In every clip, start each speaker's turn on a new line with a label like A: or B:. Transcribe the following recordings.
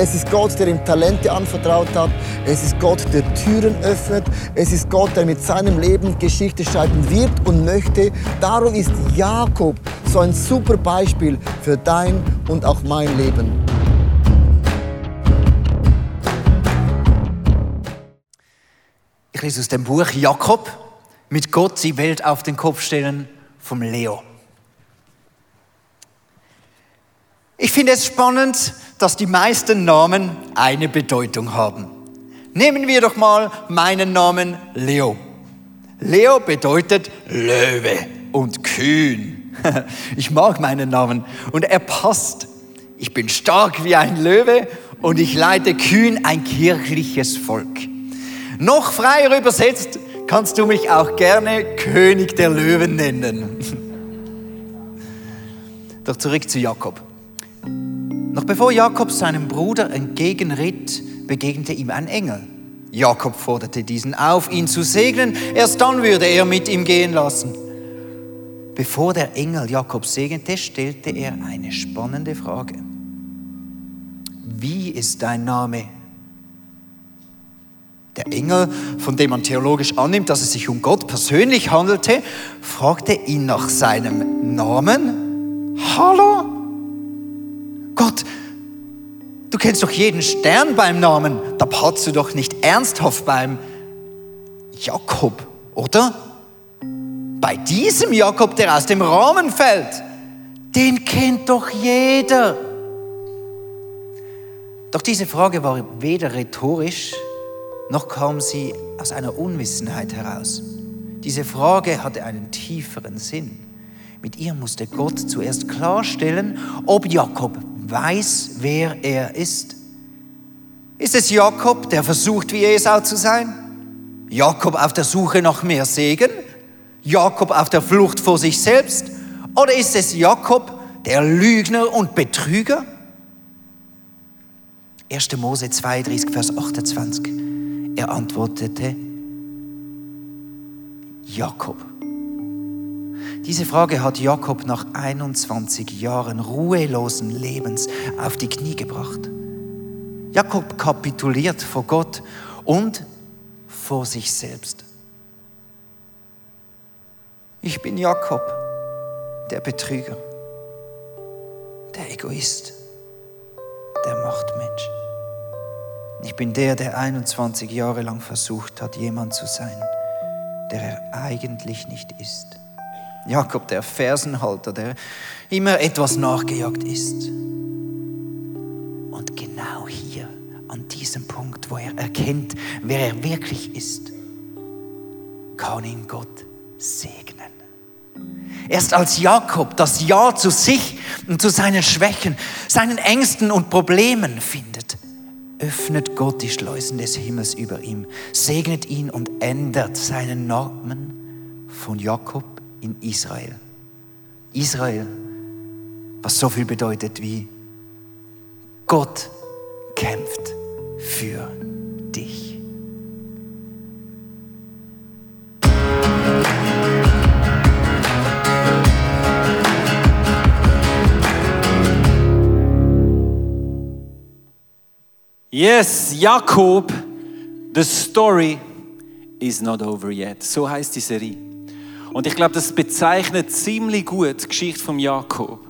A: Es ist Gott, der ihm Talente anvertraut hat. Es ist Gott, der Türen öffnet. Es ist Gott, der mit seinem Leben Geschichte schreiben wird und möchte. Darum ist Jakob so ein super Beispiel für dein und auch mein Leben.
B: Ich lese aus dem Buch Jakob mit Gott die Welt auf den Kopf stellen vom Leo. Ich finde es spannend, dass die meisten Namen eine Bedeutung haben. Nehmen wir doch mal meinen Namen Leo. Leo bedeutet Löwe und kühn. Ich mag meinen Namen und er passt. Ich bin stark wie ein Löwe und ich leite kühn ein kirchliches Volk. Noch freier übersetzt kannst du mich auch gerne König der Löwen nennen. Doch zurück zu Jakob. Noch bevor Jakob seinem Bruder entgegenritt, begegnete ihm ein Engel. Jakob forderte diesen auf, ihn zu segnen, erst dann würde er mit ihm gehen lassen. Bevor der Engel Jakob segnete, stellte er eine spannende Frage. Wie ist dein Name? Der Engel, von dem man theologisch annimmt, dass es sich um Gott persönlich handelte, fragte ihn nach seinem Namen. Hallo? Gott, du kennst doch jeden Stern beim Namen. Da patzt du doch nicht ernsthaft beim Jakob, oder? Bei diesem Jakob, der aus dem Rahmen fällt, den kennt doch jeder. Doch diese Frage war weder rhetorisch, noch kam sie aus einer Unwissenheit heraus. Diese Frage hatte einen tieferen Sinn. Mit ihr musste Gott zuerst klarstellen, ob Jakob weiß, wer er ist. Ist es Jakob, der versucht, wie Esau zu sein? Jakob auf der Suche nach mehr Segen? Jakob auf der Flucht vor sich selbst? Oder ist es Jakob, der Lügner und Betrüger? 1. Mose 32, Vers 28. Er antwortete, Jakob. Diese Frage hat Jakob nach 21 Jahren ruhelosen Lebens auf die Knie gebracht. Jakob kapituliert vor Gott und vor sich selbst. Ich bin Jakob, der Betrüger, der Egoist, der Machtmensch. Ich bin der, der 21 Jahre lang versucht hat, jemand zu sein, der er eigentlich nicht ist. Jakob, der Fersenhalter, der immer etwas nachgejagt ist. Und genau hier, an diesem Punkt, wo er erkennt, wer er wirklich ist, kann ihn Gott segnen. Erst als Jakob das Ja zu sich und zu seinen Schwächen, seinen Ängsten und Problemen findet, öffnet Gott die Schleusen des Himmels über ihm, segnet ihn und ändert seinen Namen von Jakob in Israel. Israel, was so viel bedeutet wie Gott kämpft für dich.
C: Yes, Jakob, the story is not over yet. So heißt die Serie. Und ich glaube, das bezeichnet ziemlich gut die Geschichte von Jakob.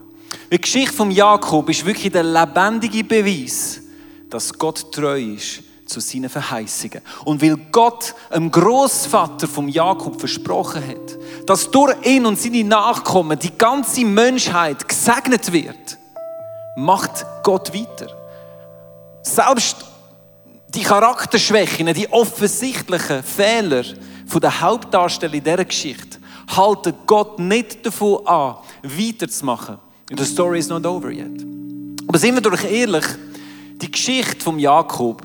C: Die Geschichte von Jakob ist wirklich der lebendige Beweis, dass Gott treu ist zu seinen Verheißungen. Und weil Gott einem Großvater vom Jakob versprochen hat, dass durch ihn und seine Nachkommen die ganze Menschheit gesegnet wird, macht Gott weiter. Selbst die Charakterschwächen, die offensichtlichen Fehler von der Hauptdarsteller in dieser Geschichte halten Gott nicht davon an, weiterzumachen. The story is not over yet. Aber sind wir doch ehrlich, die Geschichte von Jakob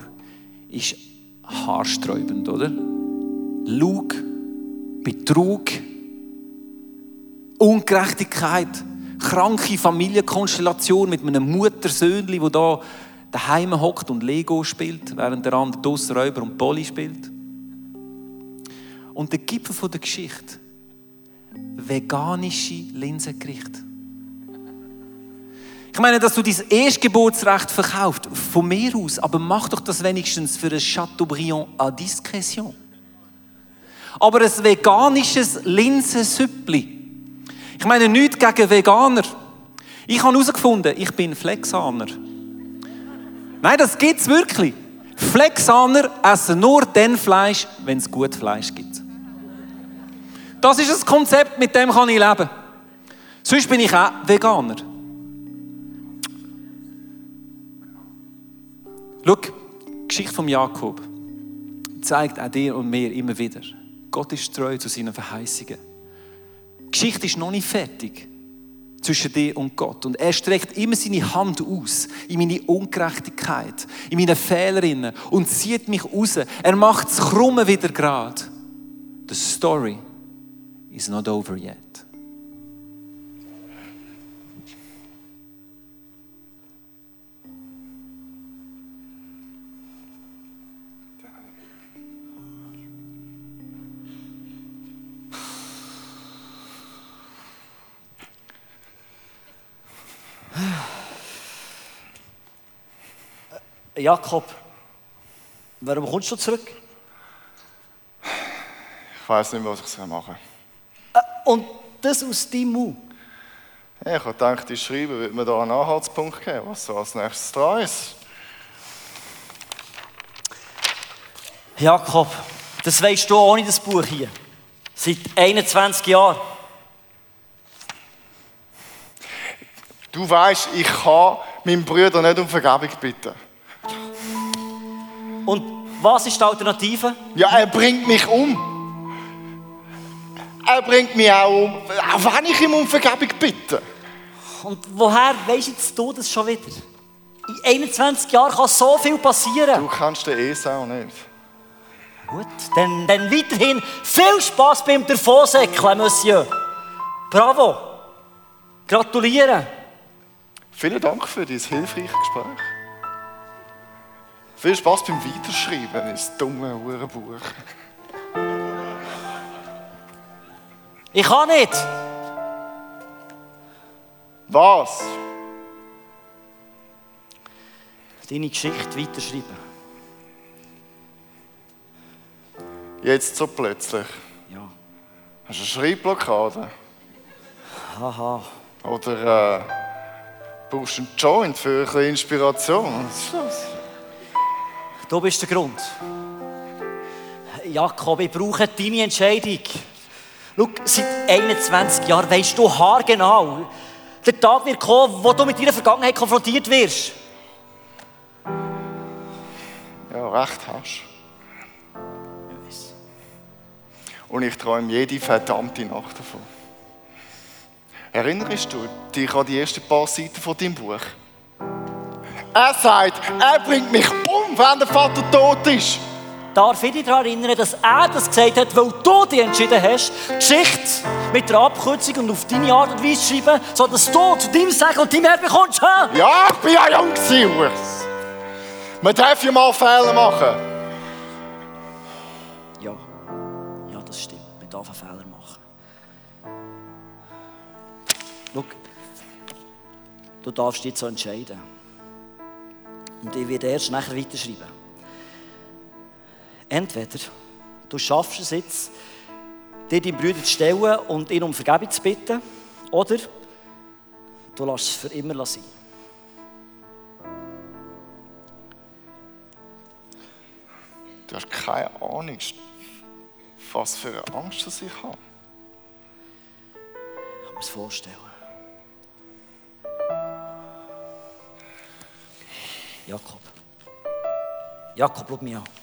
C: ist haarsträubend, oder? Lug, Betrug, Ungerechtigkeit, kranke Familienkonstellation mit einem Muttersöhnli, wo da daheim hockt und Lego spielt, während der andere draussen Räuber und Polly spielt. Und der Gipfel der Geschichte, veganische Linsengerichte. Ich meine, dass du dein Erstgeburtsrecht verkauft, von mir aus, aber mach doch das wenigstens für ein Chateaubriand à discrétion. Aber ein veganisches Linsensüppli. Ich meine, nichts gegen Veganer. Ich habe herausgefunden, ich bin Flexaner. Nein, das gibt es wirklich. Flexaner essen nur dann Fleisch, wenn es gut Fleisch gibt. Das ist das Konzept, mit dem kann ich leben. Sonst bin ich auch Veganer. Schau, die Geschichte von Jakob zeigt auch dir und mir immer wieder, Gott ist treu zu seinen Verheißungen. Die Geschichte ist noch nicht fertig zwischen dir und Gott. Und er streckt immer seine Hand aus in meine Ungerechtigkeit, in meine Fehlerinnen und zieht mich raus. Er macht das Krumme wieder gerade. The story is not over yet.
D: Jakob, warum kommst du zurück?
E: Ich weiß nicht was ich machen
D: soll. Und das aus deinem Mund?
E: Ja, ich habe gedacht, ich schreibe, wird mir da einen Anhaltspunkt geben, was so als nächstes dran ist.
D: Jakob, das weißt du ohne das Buch hier. Seit 21 Jahren.
E: Du weißt, ich kann meinen Bruder nicht um Vergebung bitten.
D: Und was ist die Alternative?
E: Ja, er bringt mich um. Er bringt mich auch um, auch wenn ich ihm um Vergebung bitte.
D: Und woher weisst jetzt du das schon wieder? In 21 Jahren kann so viel passieren.
E: Du kannst den Esau nicht.
D: Gut, dann, dann weiterhin viel Spaß beim Davonsäckeln, Monsieur. Bravo. Gratuliere.
E: Vielen Dank für dieses hilfreiche Gespräch. Viel Spaß beim Weiterschreiben ins dumme Uhrenbuch.
D: Ich kann nicht.
E: Was?
D: Deine Geschichte weiterschreiben.
E: Jetzt so plötzlich?
D: Ja.
E: Hast du eine Schreibblockade?
D: Haha.
E: Oder äh, brauchst du einen Joint für ein bisschen Inspiration? Was ist das?
D: Du bist der Grund. Jakob, ich brauche deine Entscheidung. Schau, seit 21 Jahren weisst du haargenau, der Tag wird kommen, wo du mit deiner Vergangenheit konfrontiert wirst.
E: Ja, recht hast. Und ich träume jede verdammte Nacht davon. Erinnerst du dich an die ersten paar Seiten von deinem Buch? Er sagt, er bringt mich um, wenn der Vater tot ist.
D: Darf ich dich daran erinnern, dass er das gesagt hat, weil du dich entschieden hast, Geschichte mit der Abkürzung und auf deine Art und Weise zu schreiben, sodass du zu deinem Segen und deinem Erbe bekommst? Ha?
E: Ja, ich bin ja jung gewesen, Man darf ja mal Fehler machen.
D: Ja, ja, das stimmt. Man darf einen Fehler machen. Schau, du darfst dich so entscheiden. Und ich werde erst nachher weiterschreiben. Entweder du schaffst es jetzt, dir deinen Brüder zu stellen und ihn um Vergebung zu bitten, oder du lässt es für immer sein.
E: Du hast keine Ahnung, was für eine Angst das ich habe.
D: Ich kann mir das vorstellen. Jakob. Jakob, schau mich an.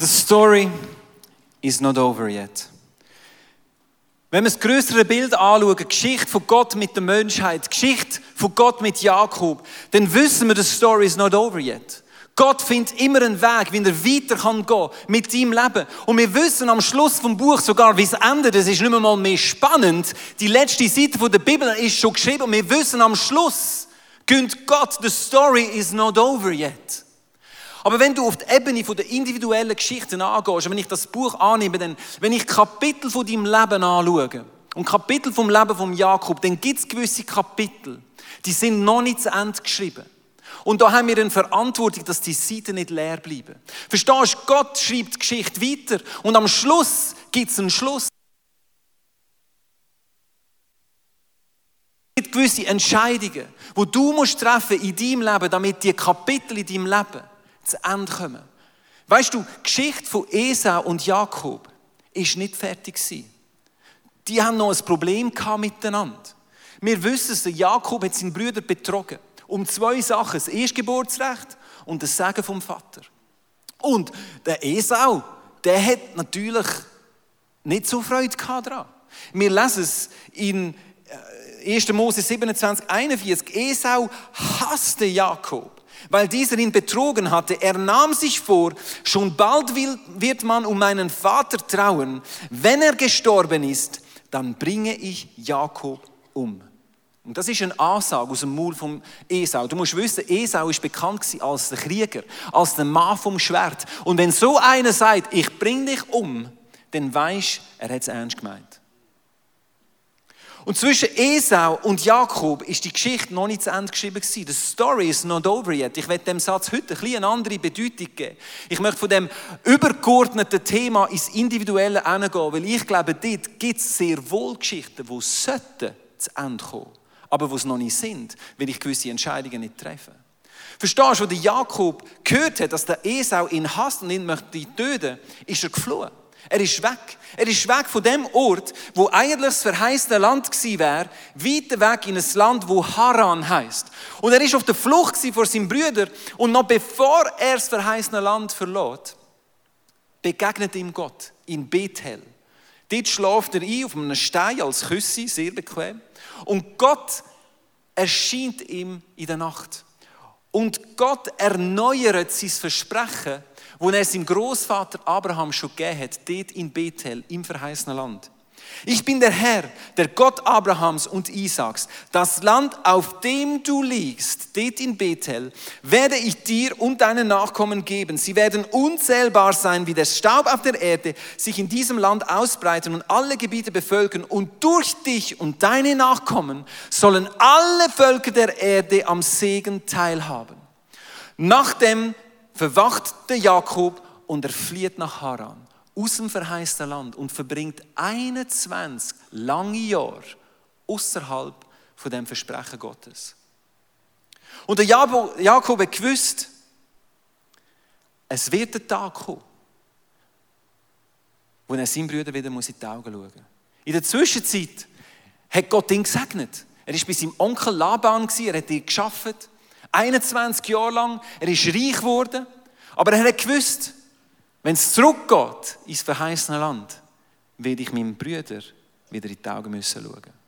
C: The story is not over yet. Wenn wir das größere Bild anschauen, Geschichte von Gott mit der Menschheit, Geschichte von Gott mit Jakob, dann wissen wir, the story is not over yet. Gott findet immer einen Weg, wie er weiter kann gehen mit deinem Leben. Und wir wissen am Schluss vom Buch sogar, wie es endet. Es ist nicht mehr mal mehr spannend. Die letzte Seite der Bibel ist schon geschrieben und wir wissen am Schluss, gönnt Gott, the story is not over yet. Aber wenn du auf die Ebene der individuellen Geschichten angehst, wenn ich das Buch annehme, dann, wenn ich Kapitel von deinem Leben anschaue und Kapitel vom Leben von Jakob, dann gibt es gewisse Kapitel, die sind noch nicht zu Ende geschrieben. Und da haben wir eine Verantwortung, dass die Seiten nicht leer bleiben. Verstehst du? Gott schreibt die Geschichte weiter und am Schluss gibt es einen Schluss. Es gibt gewisse Entscheidungen, die du musst treffen in deinem Leben, damit die Kapitel in deinem Leben zu Ende kommen. Weißt du, die Geschichte von Esau und Jakob ist nicht fertig gewesen. Die haben noch ein Problem miteinander. Wir wissen es, Jakob hat seinen Brüder betrogen. Um zwei Sachen, das Erstgeburtsrecht und das Segen vom Vater. Und der Esau, der hat natürlich nicht so Freude daran. Wir lesen es in 1. Äh, Mose 27, 41. Esau hasste Jakob weil dieser ihn betrogen hatte. Er nahm sich vor, schon bald wird man um meinen Vater trauen. Wenn er gestorben ist, dann bringe ich Jakob um. Und das ist eine Ansage aus dem Mund von Esau. Du musst wissen, Esau ist bekannt als der Krieger, als der Mann vom Schwert. Und wenn so einer sagt, ich bringe dich um, dann weisst er hat es ernst gemeint. Und zwischen Esau und Jakob ist die Geschichte noch nicht zu Ende geschrieben gewesen. The story is not over yet. Ich werde dem Satz heute ein eine andere Bedeutung geben. Ich möchte von dem übergeordneten Thema ins Individuelle hineingehen, weil ich glaube, dort gibt es sehr wohl Geschichten, die sollten zu Ende kommen, aber die es noch nicht sind, weil ich gewisse Entscheidungen nicht treffe. Verstehst du, wo Jakob gehört hat, dass der Esau ihn hasst und ihn möchte töten, ist er geflohen. Er ist weg. Er ist weg von dem Ort, wo eigentlich das verheißene Land gewesen wäre, weiter weg in ein Land, wo Haran heißt. Und er ist auf der Flucht vor seinem Brüder und noch bevor er das verheißene Land verlot, begegnet ihm Gott in Bethel. Dort schläft er ein auf einem Stein als Küsse, sehr bequem. Und Gott erscheint ihm in der Nacht. Und Gott erneuert sein Versprechen, wo er seinem Großvater Abraham schon gegeben hat, dort in Bethel, im verheißenen Land. Ich bin der Herr, der Gott Abrahams und Isaaks. Das Land, auf dem du liegst, dort in Bethel, werde ich dir und deinen Nachkommen geben. Sie werden unzählbar sein, wie der Staub auf der Erde, sich in diesem Land ausbreiten und alle Gebiete bevölkern. Und durch dich und deine Nachkommen sollen alle Völker der Erde am Segen teilhaben. Nachdem verwacht der Jakob und er flieht nach Haran, aus dem verheißten Land und verbringt 21 lange Jahre außerhalb von dem Versprechen Gottes. Und der Jakob hat gewusst, es wird der Tag kommen, wo er seinen Brüdern wieder in die Augen schauen muss. In der Zwischenzeit hat Gott ihn gesegnet. Er war bei seinem Onkel Laban, er hat ihn geschafft. 21 Jahre lang, er ist reich geworden, aber er hat gewusst, wenn es zurückgeht ins verheißene Land, werde ich meinem Brüder wieder in die Augen müssen schauen.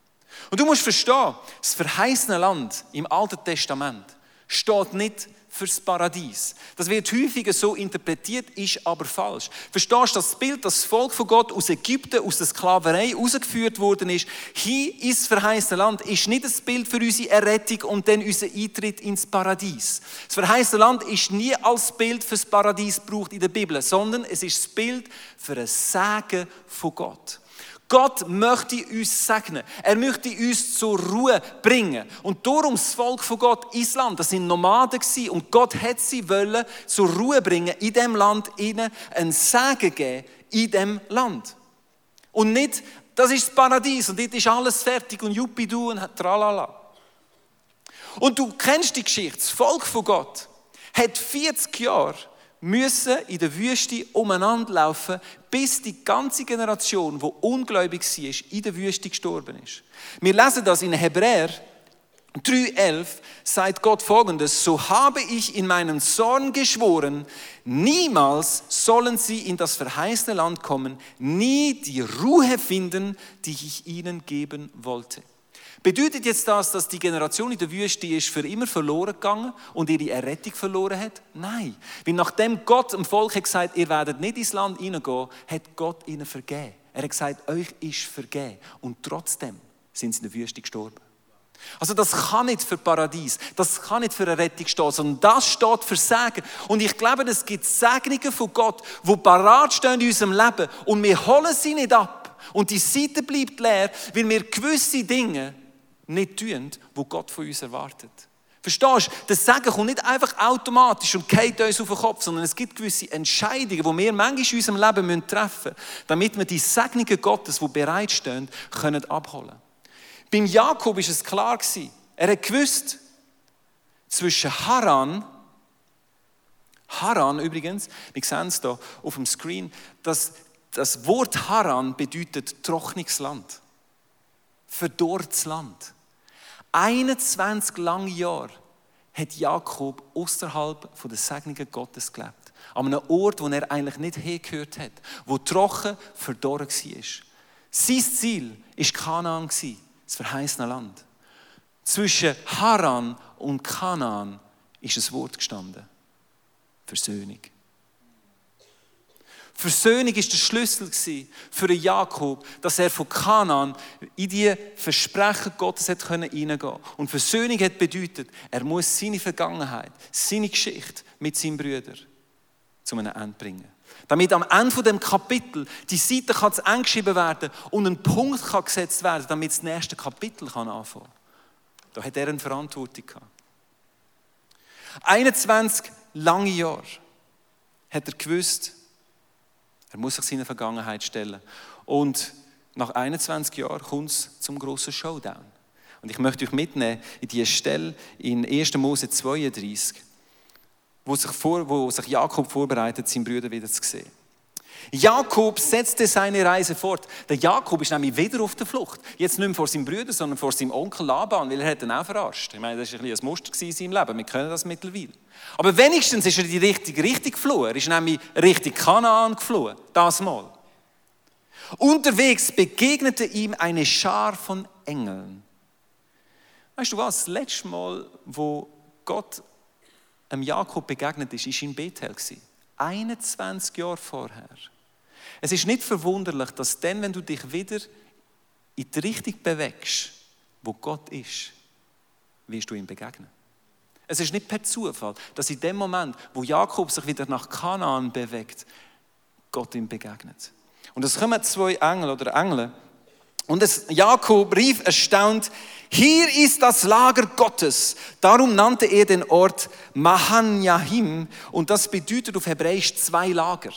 C: Und du musst verstehen, das verheißene Land im Alten Testament steht nicht fürs Paradies. Das wird häufiger so interpretiert, ist aber falsch. Verstehst du das Bild, dass das Volk von Gott aus Ägypten, aus der Sklaverei rausgeführt worden ist, hier ins verheißene Land, ist nicht das Bild für unsere Errettung und dann unser Eintritt ins Paradies. Das verheißene Land ist nie als Bild fürs Paradies gebraucht in der Bibel, sondern es ist das Bild für ein Segen von Gott. Gott möchte uns segnen. Er möchte uns zur Ruhe bringen. Und darum das Volk von Gott, Island, das sind Nomaden gewesen. Und Gott hat sie wollen zur Ruhe bringen, in dem Land, ihnen ein Segen geben, in dem Land. Und nicht, das ist das Paradies und dort ist alles fertig und Juppie-Du und tralala. Und du kennst die Geschichte. Das Volk von Gott hat 40 Jahre müssen in der Wüste umeinander laufen, bis die ganze Generation, die ungläubig war, in der Wüste gestorben ist. Wir lesen das in Hebräer 3,11 sagt Gott folgendes, so habe ich in meinem Zorn geschworen, niemals sollen sie in das verheißene Land kommen, nie die Ruhe finden, die ich ihnen geben wollte. Bedeutet jetzt das, dass die Generation in der Wüste ist für immer verloren gegangen und ihre Errettung verloren hat? Nein. Weil nachdem Gott dem Volk hat gesagt, ihr werdet nicht ins Land hineingehen, hat Gott ihnen vergeben. Er hat gesagt, euch ist vergeben. Und trotzdem sind sie in der Wüste gestorben. Also das kann nicht für Paradies, das kann nicht für eine Rettung stehen, sondern das steht für Segen. Und ich glaube, es gibt Segnungen von Gott, die parat stehen in unserem Leben und wir holen sie nicht ab. Und die Seite bleibt leer, weil wir gewisse Dinge nicht tun, die Gott von uns erwartet. Verstehst du? Das Segen kommt nicht einfach automatisch und geht uns auf den Kopf, sondern es gibt gewisse Entscheidungen, die wir manchmal in unserem Leben treffen müssen, damit wir die Segnungen Gottes, die bereitstehen, können abholen Beim Jakob war es klar. Er hat gewusst, zwischen Haran, Haran übrigens, wir sehen es hier auf dem Screen, dass das Wort Haran bedeutet trockenes Land, verdorrtes Land. 21 lange Jahre hat Jakob außerhalb der Segnungen Gottes gelebt. An einem Ort, wo er eigentlich nicht hingehört hat, wo trocken, verdorren war. Sein Ziel war Kanaan, das verheißene Land. Zwischen Haran und Kanaan ist ein Wort gestanden. Versöhnung. Versöhnung ist der Schlüssel für Jakob, dass er von Kanaan in die Versprechen Gottes hat hineingehen konnte. Und Versöhnung hat bedeutet, er muss seine Vergangenheit, seine Geschichte mit seinen Brüdern zu einem Ende bringen. Damit am Ende von dem Kapitel die Seite kann zu Ende geschrieben werden und ein Punkt kann gesetzt werden, damit das nächste Kapitel kann anfangen. Da hat er eine Verantwortung gehabt. 21 lange Jahre hat er gewusst, er muss sich seiner Vergangenheit stellen. Und nach 21 Jahren kommt es zum großen Showdown. Und ich möchte euch mitnehmen in diese Stelle in 1. Mose 32, wo sich, vor, wo sich Jakob vorbereitet, seinen Brüder wieder zu sehen. Jakob setzte seine Reise fort. Der Jakob ist nämlich wieder auf der Flucht. Jetzt nicht mehr vor seinem Brüder, sondern vor seinem Onkel Laban, weil er hat ihn auch verarscht. Ich meine, das war ein, ein Muster in seinem Leben. Wir können das mittlerweile. Aber wenigstens ist er die richtige Richtung geflohen. Er ist nämlich Richtung Kanaan geflohen. Das Mal. Unterwegs begegnete ihm eine Schar von Engeln. Weißt du was? Das letzte Mal, wo Gott einem Jakob begegnet ist, war in Bethel. 21 Jahre vorher. Es ist nicht verwunderlich, dass dann, wenn du dich wieder in die Richtung bewegst, wo Gott ist, wirst du ihm begegnen. Es ist nicht per Zufall, dass in dem Moment, wo Jakob sich wieder nach Kanaan bewegt, Gott ihm begegnet. Und es kommen zwei Engel oder Engel. Und es, Jakob rief erstaunt, hier ist das Lager Gottes. Darum nannte er den Ort Mahanyahim und das bedeutet auf Hebräisch zwei Lager.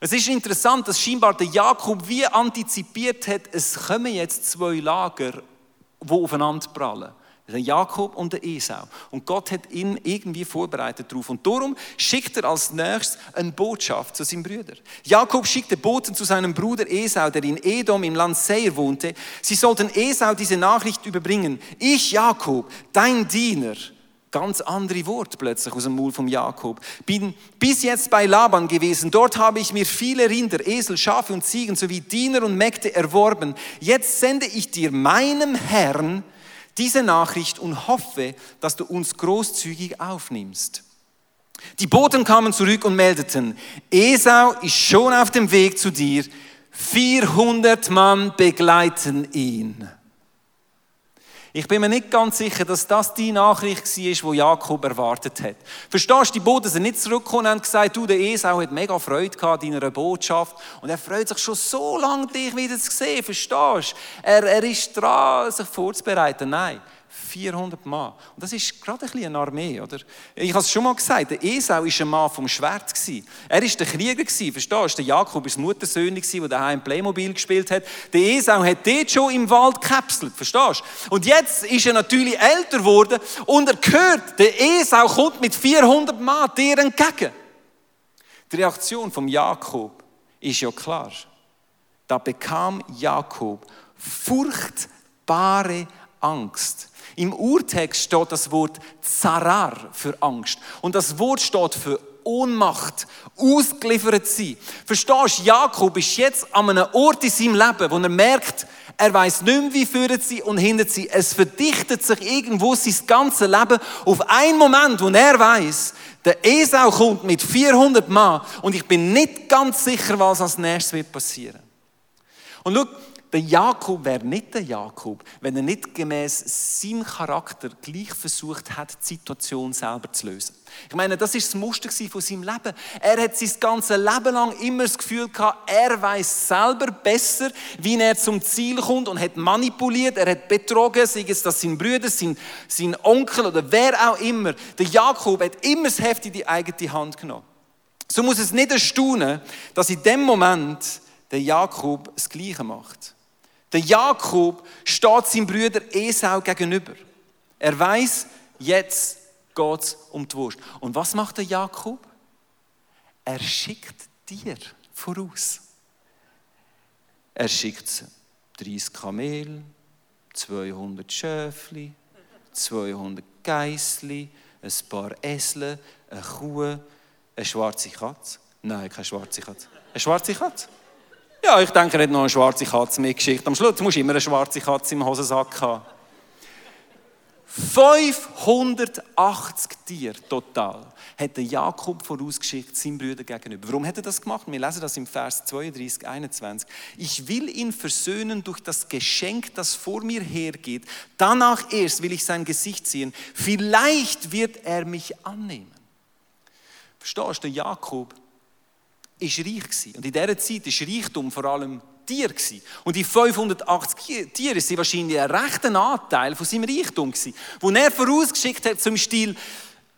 C: Es ist interessant, dass scheinbar der Jakob wie antizipiert hat, es kommen jetzt zwei Lager, die aufeinander prallen der Jakob und der Esau. Und Gott hat ihn irgendwie vorbereitet darauf. Und darum schickt er als nächstes eine Botschaft zu seinen Brüdern. Jakob schickte Boten zu seinem Bruder Esau, der in Edom im Land Seir wohnte. Sie sollten Esau diese Nachricht überbringen. Ich, Jakob, dein Diener, ganz andere Wort plötzlich aus dem Mund von Jakob. Bin bis jetzt bei Laban gewesen. Dort habe ich mir viele Rinder, Esel, Schafe und Ziegen sowie Diener und Mägde erworben. Jetzt sende ich dir meinem Herrn diese Nachricht und hoffe, dass du uns großzügig aufnimmst. Die Boten kamen zurück und meldeten, Esau ist schon auf dem Weg zu dir, 400 Mann begleiten ihn. Ich bin mir nicht ganz sicher, dass das die Nachricht war, die Jakob erwartet hat. Verstehst du, die Boden sind nicht zurückgekommen und haben gesagt, du, der Esau hat mega Freude gehabt in einer Botschaft und er freut sich schon so lange, dich wieder zu sehen. Verstehst du? Er, er ist dran, sich vorzubereiten. Nein. 400 Mann. Und das ist gerade ein bisschen eine Armee, oder? Ich habe es schon mal gesagt, der Esau war ein Mann vom Schwert. Er war der Krieger, verstehst du? Der Jakob war das Muttersöhne, der daheim Playmobil gespielt hat. Der Esau hat dort schon im Wald gekapselt, verstehst du? Und jetzt ist er natürlich älter geworden und er hört, der Esau kommt mit 400 Mann dir entgegen. Die Reaktion von Jakob ist ja klar. Da bekam Jakob furchtbare Angst. Im Urtext steht das Wort Zarar für Angst. Und das Wort steht für Ohnmacht, ausgeliefert sein. Verstehst du, Jakob ist jetzt an einem Ort in seinem Leben, wo er merkt, er weiß nicht mehr, wie führen sie und hinter sie. Es verdichtet sich irgendwo sein ganzes Leben auf einen Moment, wo er weiß, der Esau kommt mit 400 Mann und ich bin nicht ganz sicher, was als nächstes wird passieren. Und schau, der Jakob wäre nicht der Jakob, wenn er nicht gemäß seinem Charakter gleich versucht hat, die Situation selber zu lösen. Ich meine, das ist das Muster von seinem Leben. Er hat sein ganzes Leben lang immer das Gefühl gehabt, er weiß selber besser, wie er zum Ziel kommt und hat manipuliert, er hat betrogen, sei es das sein Brüder, sein, sein Onkel oder wer auch immer. Der Jakob hat immer das Heft in die eigene Hand genommen. So muss es nicht erstaunen, dass in dem Moment der Jakob das Gleiche macht. Der Jakob steht seinem Bruder Esau gegenüber. Er weiß, jetzt geht es um die Wurst. Und was macht der Jakob? Er schickt dir voraus. Er schickt 30 Kamel, 200 Schöfli, 200 Geißli, ein paar Esel, eine Kuh, eine schwarze Katze. Nein, keine schwarze Katze. Eine schwarze Katze? Ja, ich denke, er hat noch eine schwarze Katze mitgeschickt. Am Schluss musst du immer eine schwarze Katze im Hosensack haben. 580 Tiere total hat Jakob vorausgeschickt seinem Brüder gegenüber. Warum hat er das gemacht? Wir lesen das im Vers 32, 21. Ich will ihn versöhnen durch das Geschenk, das vor mir hergeht. Danach erst will ich sein Gesicht sehen. Vielleicht wird er mich annehmen. Verstehst du, Jakob ist reich gewesen. Und in dieser Zeit ist Reichtum vor allem Tier gewesen. Und die 580 Tiere sind wahrscheinlich ein rechter Anteil von seinem Reichtum gewesen, wo er vorausgeschickt hat zum Stil,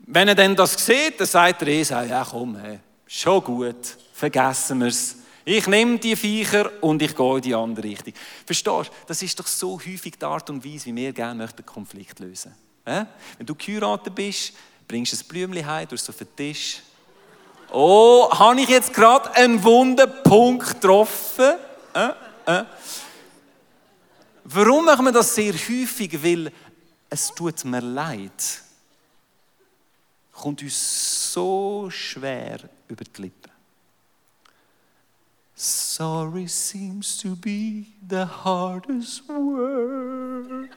C: wenn er denn das sieht, dann sagt er Esau, ja komm, hey, schon gut, vergessen wir es. Ich nehme die Viecher und ich gehe in die andere Richtung. Verstehst du? Das ist doch so häufig die Art und Weise, wie wir gerne möchten Konflikt lösen. Äh? Wenn du geheiratet bist, bringst du ein Blümchen heim, es auf den Tisch, Oh, habe ich jetzt gerade einen wunden Punkt getroffen? Äh, äh. Warum machen wir das sehr häufig? Weil es tut mir leid. Kommt uns so schwer über die Lippen. Sorry seems to be the hardest word.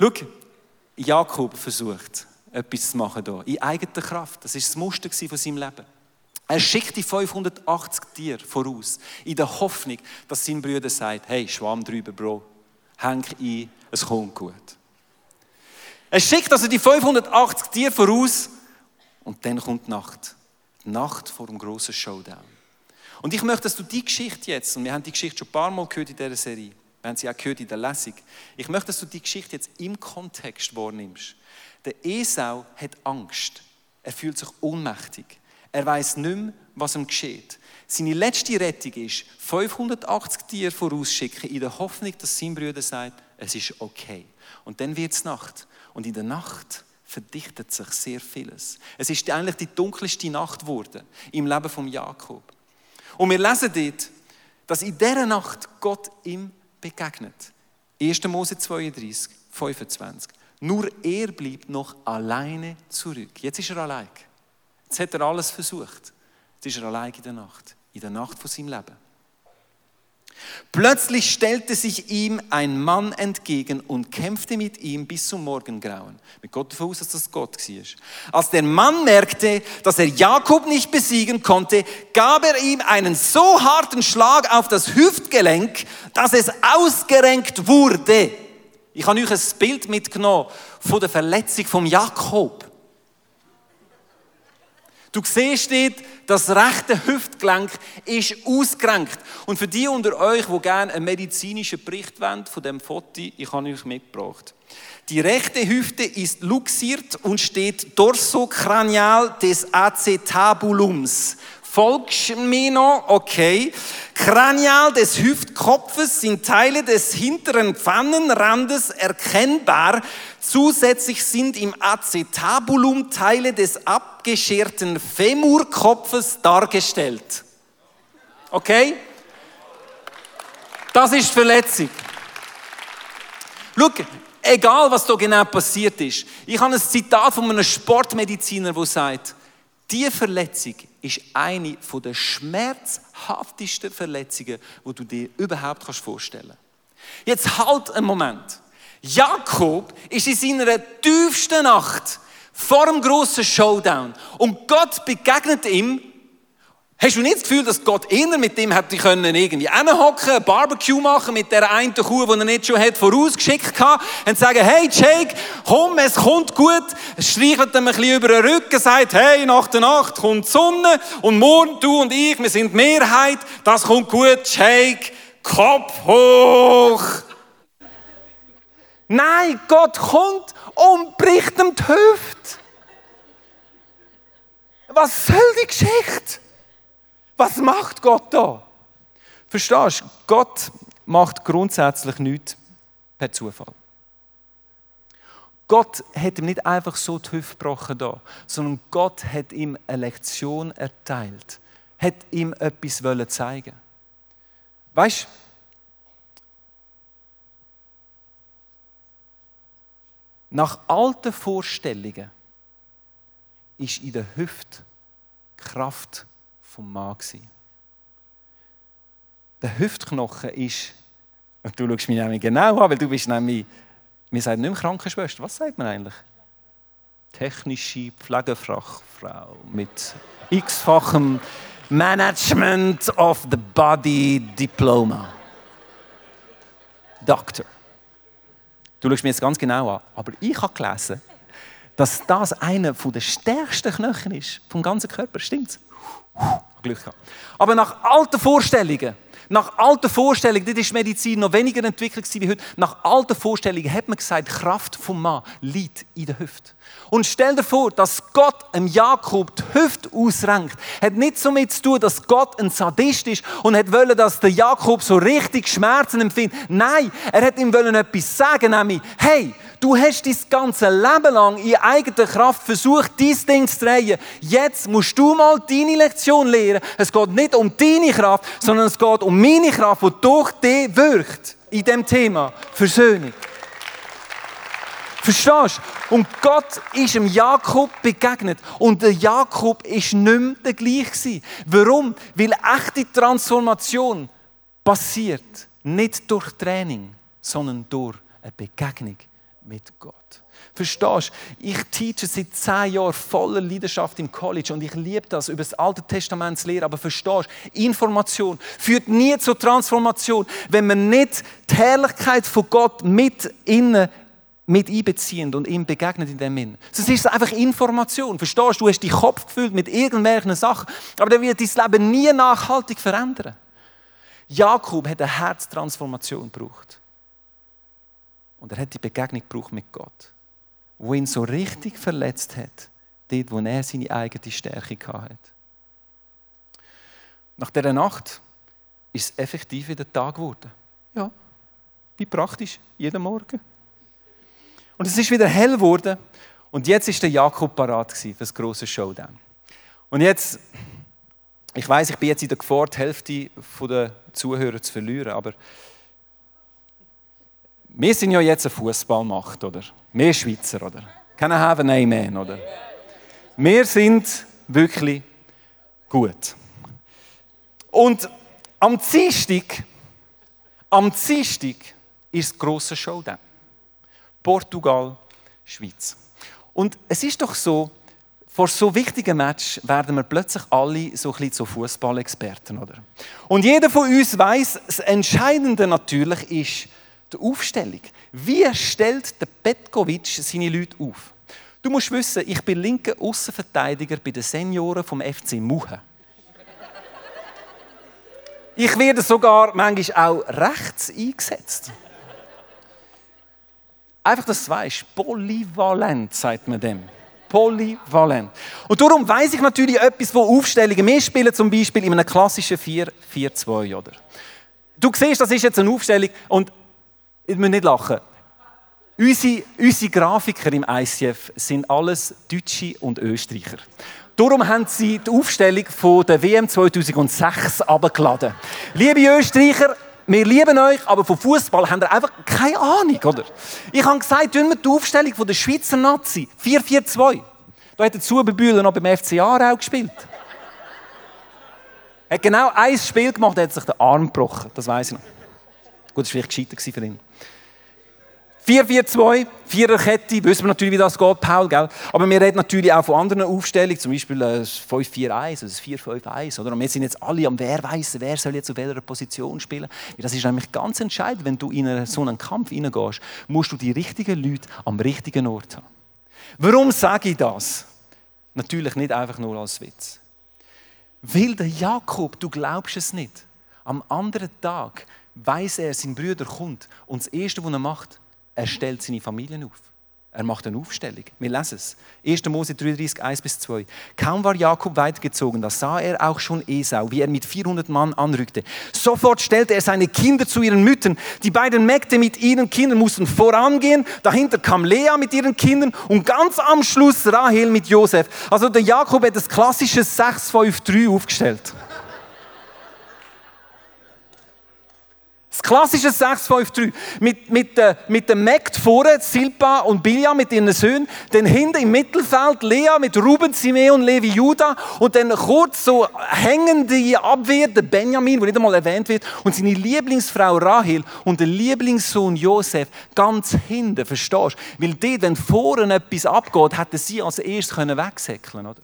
C: Schau, Jakob versucht, etwas zu machen hier, in eigener Kraft. Das war das Muster von seinem Leben. Er schickt die 580 Tiere voraus, in der Hoffnung, dass sein Bruder sagt, hey, Schwamm drüber, Bro, häng ein, es kommt gut. Er schickt also die 580 Tiere voraus und dann kommt die Nacht. Die Nacht vor dem grossen Showdown. Und ich möchte, dass du die Geschichte jetzt, und wir haben die Geschichte schon ein paar Mal gehört in dieser Serie, wir haben sie auch gehört in der Lesung. Ich möchte, dass du die Geschichte jetzt im Kontext wahrnimmst. Der Esau hat Angst. Er fühlt sich ohnmächtig. Er weiß nicht mehr, was ihm geschieht. Seine letzte Rettung ist, 580 Tiere vorausschicken, in der Hoffnung, dass sein Bruder sagt, es ist okay. Und dann wird es Nacht. Und in der Nacht verdichtet sich sehr vieles. Es ist eigentlich die dunkelste Nacht geworden im Leben von Jakob. Und wir lesen dort, dass in dieser Nacht Gott ihm begegnet. 1. Mose 32, 25. Nur er blieb noch alleine zurück. Jetzt ist er allein. Jetzt hat er alles versucht. Jetzt ist er allein in der Nacht. In der Nacht von seinem Leben. Plötzlich stellte sich ihm ein Mann entgegen und kämpfte mit ihm bis zum Morgengrauen. Mit Gott davon dass das Gott war. Als der Mann merkte, dass er Jakob nicht besiegen konnte, gab er ihm einen so harten Schlag auf das Hüftgelenk, dass es ausgerenkt wurde. Ich habe euch ein Bild mitgenommen von der Verletzung von Jakob. Du siehst dort, das rechte Hüftgelenk ist ausgerenkt. Und für die unter euch, die gerne einen medizinischen Bericht wollen, von dem Foto, ich habe euch mitgebracht. Die rechte Hüfte ist luxiert und steht dorsokranial des Acetabulums. Folgst mir noch? Okay. Kranial des Hüftkopfes sind Teile des hinteren Pfannenrandes erkennbar. Zusätzlich sind im Acetabulum Teile des abgescherten Femurkopfes dargestellt. Okay? Das ist Verletzung. Schau, egal was da genau passiert ist. Ich habe ein Zitat von einem Sportmediziner, der sagt, diese Verletzung ist eine der schmerzhaftesten Verletzungen, die du dir überhaupt vorstellen kannst. Jetzt halt einen Moment. Jakob ist in seiner tiefsten Nacht vor dem grossen Showdown und Gott begegnet ihm. Hast du nicht das Gefühl, dass Gott eher mit dem hätte können irgendwie hinhocken, ein Barbecue machen mit der einen Kuh, die er nicht schon hat vorausgeschickt hat, und sagen, hey Jake, komm, es kommt gut, streichelt ihm ein bisschen über den Rücken, sagt, hey, nach der Nacht kommt die Sonne und morgen du und ich, wir sind die Mehrheit, das kommt gut, Jake, Kopf hoch. Nein, Gott kommt und bricht ihm die Hüfte. Was soll die Geschichte? Was macht Gott da? Verstehst du? Gott macht grundsätzlich nichts per Zufall. Gott hat ihm nicht einfach so die Hüfte gebrochen da, sondern Gott hat ihm eine Lektion erteilt, hat ihm etwas wollen zeigen. Weißt? du? Nach alten Vorstellungen ist in der Hüfte Kraft vom Mann. Der Hüftknochen ist, und du schaust mich nämlich genau an, weil du bist nämlich, wir sagen nicht mehr Krankenschwester, was sagt man eigentlich? Technische Pflegefachfrau mit x-fachem Management of the Body Diploma. Doctor. Du schaust mich jetzt ganz genau an, aber ich habe gelesen, dass das einer der stärksten Knochen ist vom ganzen Körper. Stimmt's? Glück gehabt. Aber nach alten Vorstellungen, nach alten Vorstellungen, das ist Medizin noch weniger entwickelt wie heute, nach alten Vorstellungen hat man gesagt, Kraft vom Mann liegt in der Hüfte. Und stell dir vor, dass Gott einem Jakob die Hüfte ausrenkt. Hat nicht so mit zu tun, dass Gott ein Sadist ist und hat wollen, dass der Jakob so richtig Schmerzen empfindet. Nein, er hat ihm wollen etwas sagen, nämlich, hey, du hast dein ganze Leben lang in eigener Kraft versucht, dein Ding zu drehen. Jetzt musst du mal deine Lektion lernen. Es geht nicht um deine Kraft, sondern es geht um meine Kraft, die durch dich wirkt. In dem Thema Versöhnung. Verstehst du? Und Gott ist dem Jakob begegnet. Und der Jakob ist nicht mehr der gleiche. Warum? Weil echte Transformation passiert nicht durch Training, sondern durch eine Begegnung mit Gott. Verstehst du? Ich teache seit zehn Jahren voller Leidenschaft im College und ich liebe das, über das Alte Testament zu lernen. Aber verstehst du, Information führt nie zur Transformation, wenn man nicht die Herrlichkeit von Gott mit innen mit einbeziehen und ihm begegnet in dem Sinn. Sonst ist es einfach Information. Verstehst du? Du hast deinen Kopf gefüllt mit irgendwelchen Sachen, aber der wird dein Leben nie nachhaltig verändern. Jakob hat eine Herztransformation gebraucht. Und er hat die Begegnung gebraucht mit Gott, wo ihn so richtig verletzt hat, dort, wo er seine eigene Stärke hatte. Nach dieser Nacht ist es effektiv wieder Tag geworden. Ja, wie praktisch, jeden Morgen. Und es ist wieder hell geworden. Und jetzt ist der Jakob parat für das große Showdown. Und jetzt, ich weiß, ich bin jetzt in der Gefahr, die Hälfte der Zuhörer zu verlieren, aber wir sind ja jetzt eine Fußballmacht, oder? Wir Schweizer, oder? Can I have an Amen, oder? Wir sind wirklich gut. Und am Dienstag, am Dienstag ist das grosse Showdown. Portugal, Schweiz. Und es ist doch so, vor so wichtigen Match werden wir plötzlich alle so ein bisschen zu Fußballexperten, oder? Und jeder von uns weiß, das Entscheidende natürlich ist die Aufstellung. Wie stellt der Petkovic seine Leute auf? Du musst wissen, ich bin linker Außenverteidiger bei den Senioren vom FC Muhe. Ich werde sogar manchmal auch rechts eingesetzt. Einfach, dass du weißt, polyvalent, sagt man dem. Polyvalent. Und darum weiß ich natürlich etwas, wo Aufstellungen wir spielen, zum Beispiel in einem klassischen 4-4-2, oder? Du siehst, das ist jetzt eine Aufstellung und ich muss nicht lachen. Unsere, unsere Grafiker im ICF sind alles Deutsche und Österreicher. Darum haben sie die Aufstellung von der WM 2006 abgeladen. Liebe Österreicher, wir lieben euch, aber vom Fußball habt ihr einfach keine Ahnung, oder? Ich habe gesagt, tun wir die Aufstellung von der Schweizer Nazi 4-4-2. Da hat der Zubebühler noch beim FC Aarau gespielt. Er hat genau ein Spiel gemacht, er hat sich den Arm gebrochen. Das weiß ich noch. Gut, das war vielleicht gescheiter für ihn. 4-4-2, Viererkette, wissen wir natürlich, wie das geht, Paul, gell? Aber wir reden natürlich auch von anderen Aufstellungen, zum Beispiel ein 5-4-1 oder 4-5-1, oder? Und wir sind jetzt alle am, wer wer soll jetzt auf welcher Position spielen. Das ist nämlich ganz entscheidend, wenn du in so einen Kampf hineingehst, musst du die richtigen Leute am richtigen Ort haben. Warum sage ich das? Natürlich nicht einfach nur als Witz. Weil der Jakob, du glaubst es nicht, am anderen Tag weiß er, sein Bruder kommt und das Erste, was er macht, er stellt seine Familien auf. Er macht eine Aufstellung. Wir lesen es. 1. Mose 33, 1 bis 2. Kaum war Jakob weitergezogen, da sah er auch schon Esau, wie er mit 400 Mann anrückte. Sofort stellte er seine Kinder zu ihren Müttern. Die beiden Mägde mit ihren Kindern mussten vorangehen. Dahinter kam Lea mit ihren Kindern und ganz am Schluss Rahel mit Josef. Also der Jakob hat das klassische 6-5-3 aufgestellt. Das klassische 6-5-3. Mit, mit, äh, mit dem Mägd vorne, Silpa und Bilja mit ihren Söhnen. Dann hinten im Mittelfeld Lea mit Ruben, Simeon, Levi, Judah. Und dann kurz so hängende Abwehr, der Benjamin, der nicht einmal erwähnt wird. Und seine Lieblingsfrau Rahel und der Lieblingssohn Josef ganz hinten. Verstehst du? Weil dort, wenn vorne etwas abgeht, hätten sie als erstes wegsäckeln oder?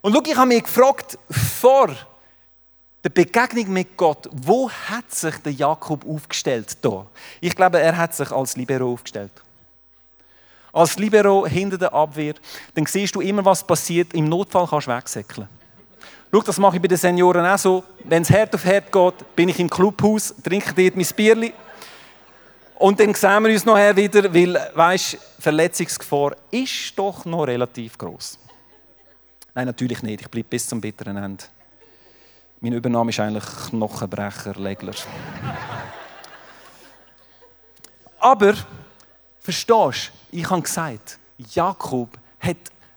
C: Und schau, ich habe mich gefragt, vor der Begegnung mit Gott, wo hat sich der Jakob aufgestellt da? Ich glaube, er hat sich als Libero aufgestellt. Als Libero hinter der Abwehr, dann siehst du immer, was passiert. Im Notfall kannst du wegsäckeln. Schau, das mache ich bei den Senioren auch so. Wenn es Herd auf Herd geht, bin ich im Clubhaus, trinke dort mein Bierli. Und dann sehen wir uns nachher wieder, weil, weißt, Verletzungsgefahr ist doch noch relativ groß. Nein, natürlich nicht. Ich bleibe bis zum bitteren Ende. Mein Übername ist eigentlich Knochenbrecher, Legler. Aber, verstehst du, ich habe gesagt, Jakob hat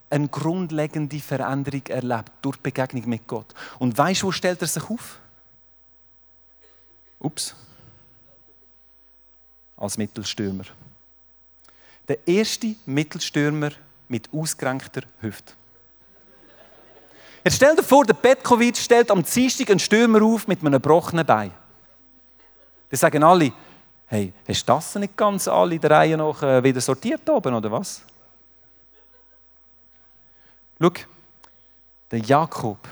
C: eine grundlegende Veränderung erlebt durch die Begegnung mit Gott. Und weißt du, wo stellt er sich auf? Ups. Als Mittelstürmer. Der erste Mittelstürmer mit ausgerenkter Hüfte. Jetzt stell dir vor, der Petkovic stellt am Dienstag einen Stürmer auf mit einem gebrochenen Bein. Dann sagen alle, hey, hast du das nicht ganz alle der Reihe noch äh, wieder sortiert oben, oder was? Schau, der Jakob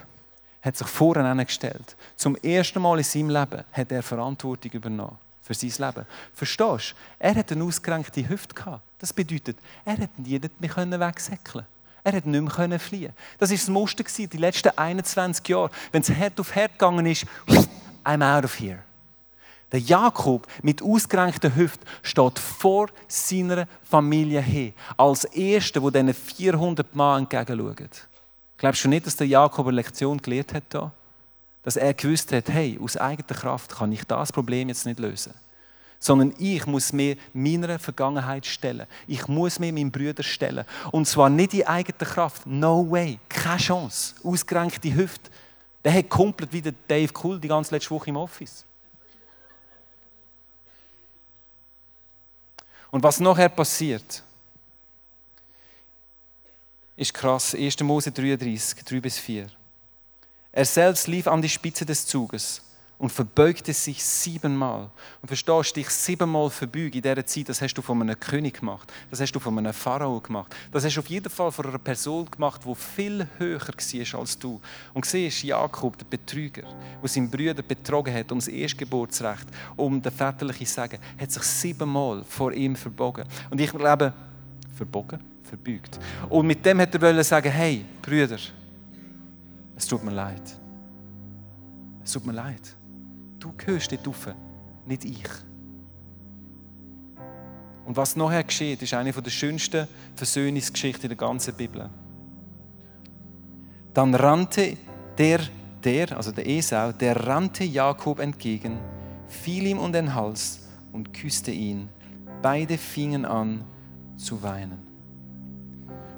C: hat sich vorne gestellt. Zum ersten Mal in seinem Leben hat er Verantwortung übernommen für sein Leben. Verstehst du? Er hat eine ausgerenkte Hüfte gehabt. Das bedeutet, er hat nicht mehr wegsäckeln er hat nicht mehr fliehen. Das war das Muster die letzten 21 Jahre. Wenn es Herd auf Herd gegangen ist, I'm out of here. Der Jakob mit ausgerenkter Hüfte steht vor seiner Familie her, als Erster, der diesen 400 Mann entgegenschaut. Glaubst du nicht, dass der Jakob eine Lektion gelehrt hat? Dass er gewusst hat, hey, aus eigener Kraft kann ich das Problem jetzt nicht lösen sondern ich muss mir meiner Vergangenheit stellen. Ich muss mir meinen Brüder stellen. Und zwar nicht in eigener Kraft. No way. Keine Chance. Ausgerenkte Hüfte. Der hat komplett wie Dave Cool die ganze letzte Woche im Office. Und was nachher passiert, ist krass. 1. Mose 33, 3 bis 4. Er selbst lief an die Spitze des Zuges und verbeugte sich siebenmal. Und verstehst du, dich siebenmal verbeugen in dieser Zeit, das hast du von einem König gemacht. Das hast du von einem Pharao gemacht. Das hast du auf jeden Fall von einer Person gemacht, die viel höher war als du. Und siehst Jakob, der Betrüger, der seinen Brüder betrogen hat um das Erstgeburtsrecht, um den väterlichen Sagen, hat sich siebenmal vor ihm verbogen. Und ich glaube, verbogen? Verbeugt. Und mit dem hat er sagen, hey, Brüder, es tut mir leid. Es tut mir leid. Du gehörst dort rauf, nicht ich. Und was nachher geschieht, ist eine der schönsten Versöhnungsgeschichten der ganzen Bibel. Dann rannte der, der, also der Esau, der rannte Jakob entgegen, fiel ihm um den Hals und küsste ihn. Beide fingen an zu weinen.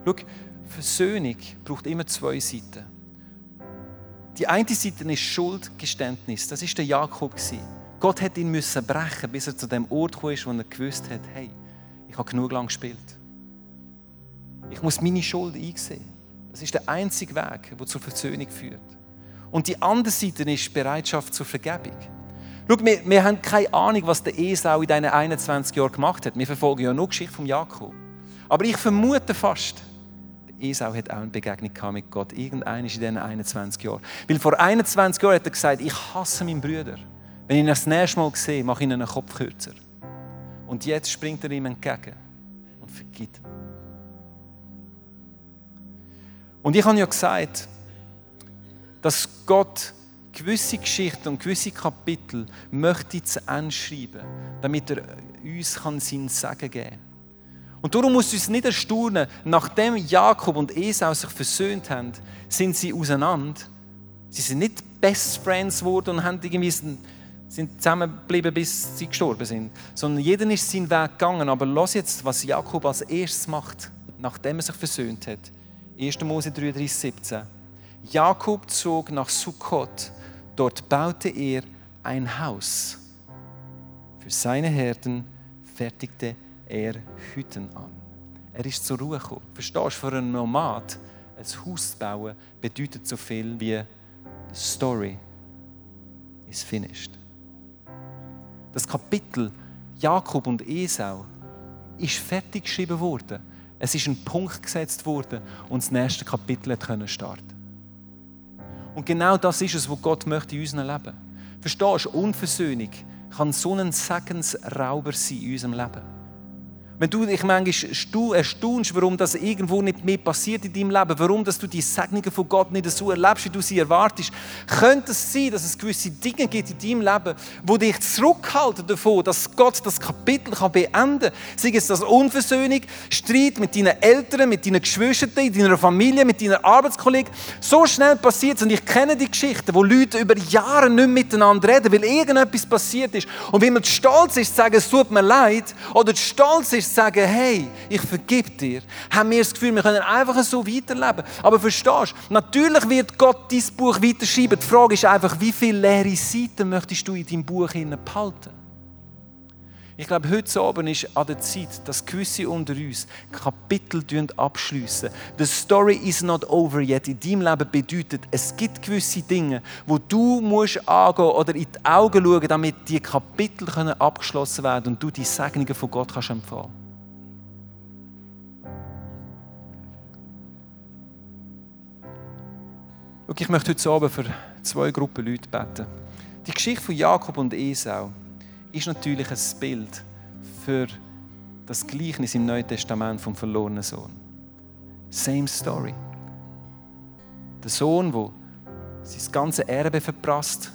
C: Schau, Versöhnung braucht immer zwei Seiten. Die eine Seite ist Schuldgeständnis. Das ist der Jakob Gott hat ihn müssen brechen, bis er zu dem Ort kam, wo er gewusst hat, hey, ich habe genug lang gespielt. Ich muss meine Schuld einsehen. Das ist der einzige Weg, der zur Versöhnung führt. Und die andere Seite ist Bereitschaft zur Vergebung. Schau, wir, wir haben keine Ahnung, was der Esau in diesen 21 Jahren gemacht hat. Wir verfolgen ja nur die Geschichte von Jakob. Aber ich vermute fast, Esau hat auch eine Begegnung mit Gott. Irgendein in diesen 21 Jahren. Weil vor 21 Jahren hat er gesagt, ich hasse meinen Bruder. Wenn ich ihn das nächste Mal sehe, mache ich ihn einen Kopf kürzer. Und jetzt springt er ihm entgegen und vergibt ihm. Und ich habe ja gesagt, dass Gott gewisse Geschichten und gewisse Kapitel möchte zu Ende schreiben, damit er uns seinen Segen geben kann. Und darum muss uns nicht erstaunen, nachdem Jakob und Esau sich versöhnt haben, sind sie auseinander. Sie sind nicht Best Friends geworden und haben irgendwie sind zusammengeblieben, bis sie gestorben sind. Sondern jeder ist seinen Weg gegangen. Aber lass jetzt, was Jakob als erstes macht, nachdem er sich versöhnt hat. 1. Mose 33, 17. Jakob zog nach Sukkot. Dort baute er ein Haus. Für seine Herden fertigte er Hütten an. Er ist zur Ruhe gekommen. Verstehst du, für einen Nomad ein Haus zu bauen bedeutet so viel wie the story is finished. Das Kapitel Jakob und Esau ist fertig geschrieben worden. Es ist ein Punkt gesetzt worden und das nächste Kapitel können starten. Und genau das ist es, was Gott möchte in unserem Leben. Verstehst du, Unversöhnung kann so ein Segensrauber sein in unserem Leben. Wenn du dich manchmal erstaunst, warum das irgendwo nicht mehr passiert in deinem Leben, warum dass du die Segnungen von Gott nicht so erlebst, wie du sie erwartest, könnte es sein, dass es gewisse Dinge gibt in deinem Leben, wo dich zurückhalten davon, dass Gott das Kapitel kann beenden kann. Sei es das Unversöhnung, Streit mit deinen Eltern, mit deinen Geschwistern, in deiner Familie, mit deinen Arbeitskollegen. So schnell passiert es. Und ich kenne die Geschichten, wo Leute über Jahre nicht miteinander reden, weil irgendetwas passiert ist. Und wenn man stolz ist, zu sagen, es tut mir leid, oder stolz ist, sagen, hey, ich vergib dir, haben wir das Gefühl, wir können einfach so weiterleben. Aber verstehst du, natürlich wird Gott dein Buch weiterschreiben. Die Frage ist einfach, wie viele leere Seiten möchtest du in deinem Buch behalten? Ich glaube, heute Abend ist an der Zeit, dass gewisse unter uns Kapitel abschliessen. The story is not over yet. In deinem Leben bedeutet, es gibt gewisse Dinge, wo du musst angehen oder in die Augen schauen, damit die Kapitel abgeschlossen werden und du die Segnungen von Gott kannst empfangen. ich möchte heute Abend für zwei Gruppen Leute beten. Die Geschichte von Jakob und Esau ist natürlich ein Bild für das Gleichnis im Neuen Testament vom verlorenen Sohn. Same story. Der Sohn, der sein ganzes Erbe verprasst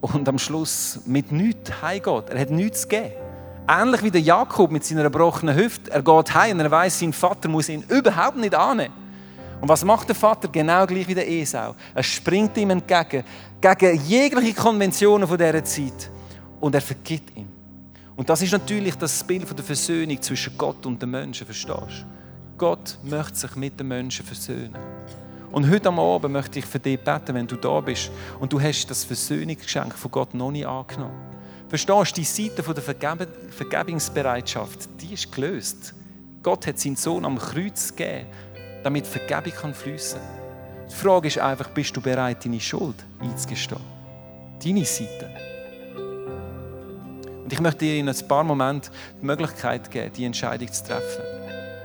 C: und am Schluss mit nichts heimgeht. Er hat nichts gegeben. Ähnlich wie der Jakob mit seiner gebrochenen Hüfte. Er geht heim und er weiß, sein Vater muss ihn überhaupt nicht annehmen. Und was macht der Vater? Genau gleich wie der Esau. Er springt ihm entgegen, gegen jegliche Konventionen von dieser Zeit. Und er vergibt ihm. Und das ist natürlich das Bild von der Versöhnung zwischen Gott und den Menschen, verstehst du? Gott möchte sich mit den Menschen versöhnen. Und heute am Abend möchte ich für dich beten, wenn du da bist und du hast das Versöhnungsgeschenk von Gott noch nicht angenommen. Verstehst du, die Seite der Vergeb Vergebungsbereitschaft, die ist gelöst. Gott hat seinen Sohn am Kreuz gegeben, damit Vergebung kann fließen. Die Frage ist einfach, bist du bereit, deine Schuld einzugestehen? Deine Seite. Und ich möchte dir in ein paar Momenten die Möglichkeit geben, die Entscheidung zu treffen.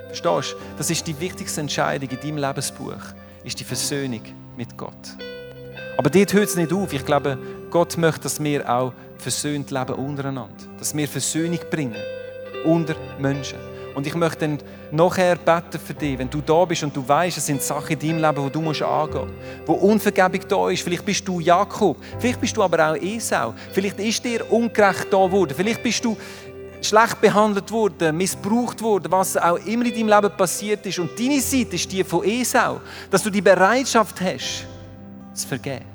C: Verstehst du? Das ist die wichtigste Entscheidung in deinem Lebensbuch, ist die Versöhnung mit Gott. Aber dort hört es nicht auf. Ich glaube, Gott möchte, dass wir auch versöhnt leben untereinander. Dass wir Versöhnung bringen unter Menschen. Und ich möchte dann nachher beten für dich, wenn du da bist und du weißt, es sind Sachen in deinem Leben, wo du musst angehen musst, wo Unvergebung da ist. Vielleicht bist du Jakob, vielleicht bist du aber auch Esau. Vielleicht ist dir ungerecht da geworden. Vielleicht bist du schlecht behandelt worden, missbraucht worden, was auch immer in deinem Leben passiert ist. Und deine Seite ist die von Esau, dass du die Bereitschaft hast, zu vergeben.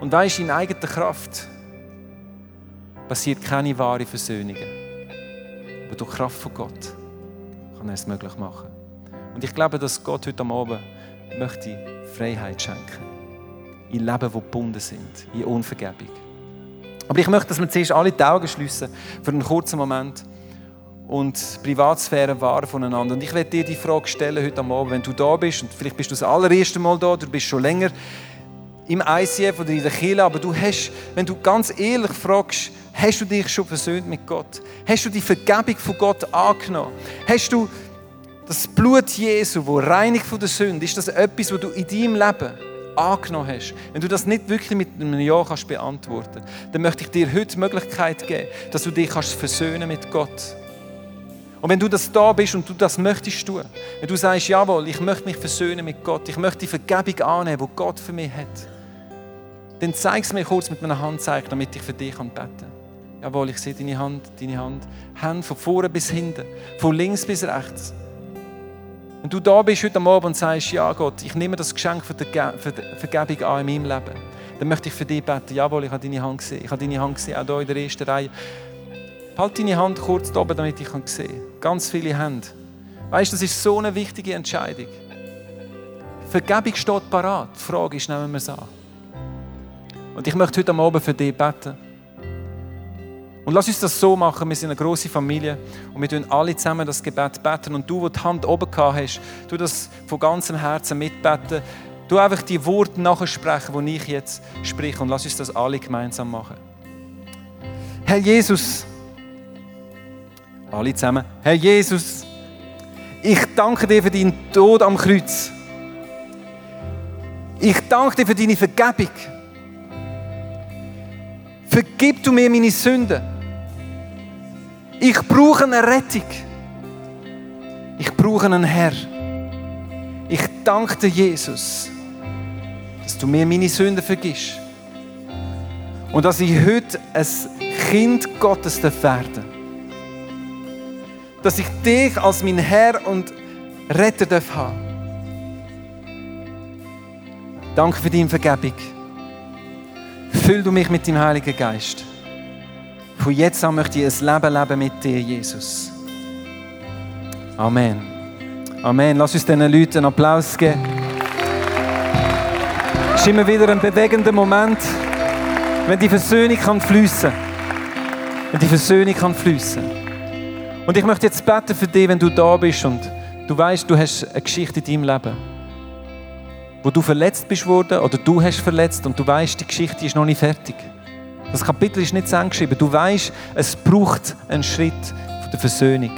C: Und weißt, in eigener Kraft passiert keine wahre Versöhnung. Aber durch Kraft von Gott kann er es möglich machen. Und ich glaube, dass Gott heute Abend möchte Freiheit schenken. In Leben, die gebunden sind, in Unvergebung. Aber ich möchte, dass wir zuerst alle die Augen schließen für einen kurzen Moment und Privatsphäre wahren voneinander. Und ich werde dir die Frage stellen heute Abend, wenn du da bist, und vielleicht bist du das allererste Mal da, du bist schon länger im ICF oder in der Kirche, aber du hast, wenn du ganz ehrlich fragst, hast du dich schon versöhnt mit Gott? Hast du die Vergebung von Gott angenommen? Hast du das Blut Jesu, wo reinigt von der Sünde, ist das etwas, was du in deinem Leben angenommen hast, wenn du das nicht wirklich mit einem Ja kannst beantworten, dann möchte ich dir heute die Möglichkeit geben, dass du dich kannst versöhnen mit Gott. Und wenn du das da bist und du das möchtest tun, wenn du sagst, jawohl, ich möchte mich versöhnen mit Gott, ich möchte die Vergebung annehmen, die Gott für mich hat, dann zeig es mir kurz mit meiner Handzeichen, damit ich für dich beten kann. Jawohl, ich sehe deine Hand, deine Hand. Hände von vorne bis hinten, von links bis rechts. Wenn du da bist heute Abend und sagst, ja Gott, ich nehme das Geschenk für die Vergebung an in meinem Leben, dann möchte ich für dich beten. Jawohl, ich habe deine Hand gesehen. Ich habe deine Hand gesehen, auch hier in der ersten Reihe. Halt deine Hand kurz da oben, damit ich sehen kann. Ganz viele Hände. Weißt du, das ist so eine wichtige Entscheidung. Vergebung steht parat. Die Frage ist, nehmen wir es an. Und ich möchte heute Abend für dich beten. Und lass uns das so machen, wir sind eine große Familie und wir tun alle zusammen das Gebet beten. Und du, wo die Hand oben gehabt hast, tu das von ganzem Herzen mitbeten. Du einfach die Worte nachsprechen, die ich jetzt spreche. Und lass uns das alle gemeinsam machen. Herr Jesus, alle zusammen, Herr Jesus, ich danke dir für deinen Tod am Kreuz. Ich danke dir für deine Vergebung. Vergib du mir meine Sünden. Ich brauche eine Rettung. Ich brauche einen Herr. Ich danke dir, Jesus, dass du mir meine Sünden vergisst. Und dass ich heute ein Kind Gottes werden Dass ich dich als mein Herr und Retter darf. Danke für deine Vergebung. Füll du mich mit dem Heiligen Geist. Von jetzt an möchte ich ein Leben leben mit dir, Jesus. Amen. Amen. Lass uns diesen Leuten einen Applaus geben. Es ist immer wieder ein bewegender Moment, wenn die Versöhnung kann fließen. Wenn die Versöhnung kann fließen. Und ich möchte jetzt beten für dich, wenn du da bist und du weißt, du hast eine Geschichte in deinem Leben, wo du verletzt bist worden oder du hast verletzt und du weißt, die Geschichte ist noch nicht fertig. Das Kapitel ist nicht zu geschrieben. Du weißt, es braucht einen Schritt der Versöhnung.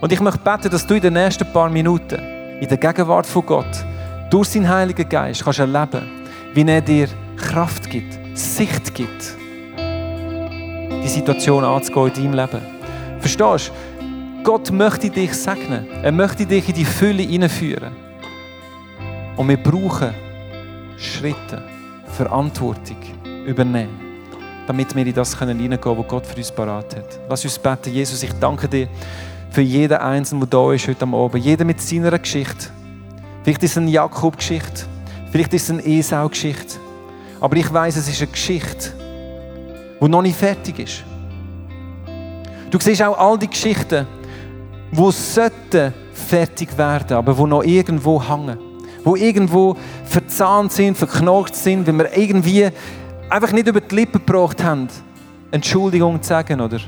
C: Und ich möchte beten, dass du in den nächsten paar Minuten in der Gegenwart von Gott durch seinen Heiligen Geist kannst erleben, wie er dir Kraft gibt, Sicht gibt, die Situation anzugehen in deinem Leben. Verstehst du? Gott möchte dich segnen. Er möchte dich in die Fülle hineinführen. Und wir brauchen Schritte, Verantwortung übernehmen damit wir in das hineingehen können, was Gott für uns parat hat. Lass uns beten. Jesus, ich danke dir für jeden Einzelnen, der da ist heute Abend. Jeder mit seiner Geschichte. Vielleicht ist es eine Jakob-Geschichte. Vielleicht ist es eine Esau-Geschichte. Aber ich weiß, es ist eine Geschichte, die noch nicht fertig ist. Du siehst auch all die Geschichten, die sollten fertig werden, aber die noch irgendwo hängen. Die irgendwo verzahnt sind, verknocht sind, weil wir irgendwie einfach nicht über die Lippen gebracht haben, Entschuldigung zu sagen oder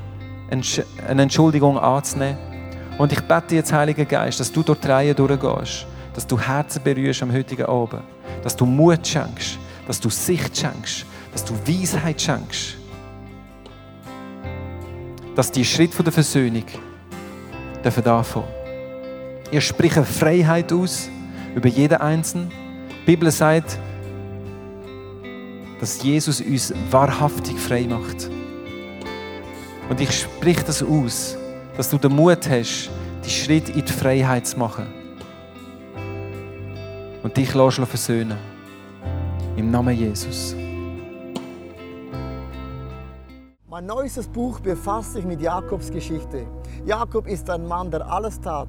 C: eine Entschuldigung anzunehmen. Und ich bete jetzt, Heiliger Geist, dass du durch die Reihe durchgehst, dass du Herzen berührst am heutigen Abend, dass du Mut schenkst, dass du Sicht schenkst, dass du Weisheit schenkst. Dass die Schritt der Versöhnung dürfen anfangen. Ihr spricht Freiheit aus über jeden Einzelnen. Die Bibel sagt, dass Jesus uns wahrhaftig frei macht. Und ich spreche das aus, dass du den Mut hast, die Schritt in die Freiheit zu machen. Und dich versöhnen. Im Namen Jesus.
A: Mein neuestes Buch befasst sich mit Jakobs Geschichte. Jakob ist ein Mann, der alles tat,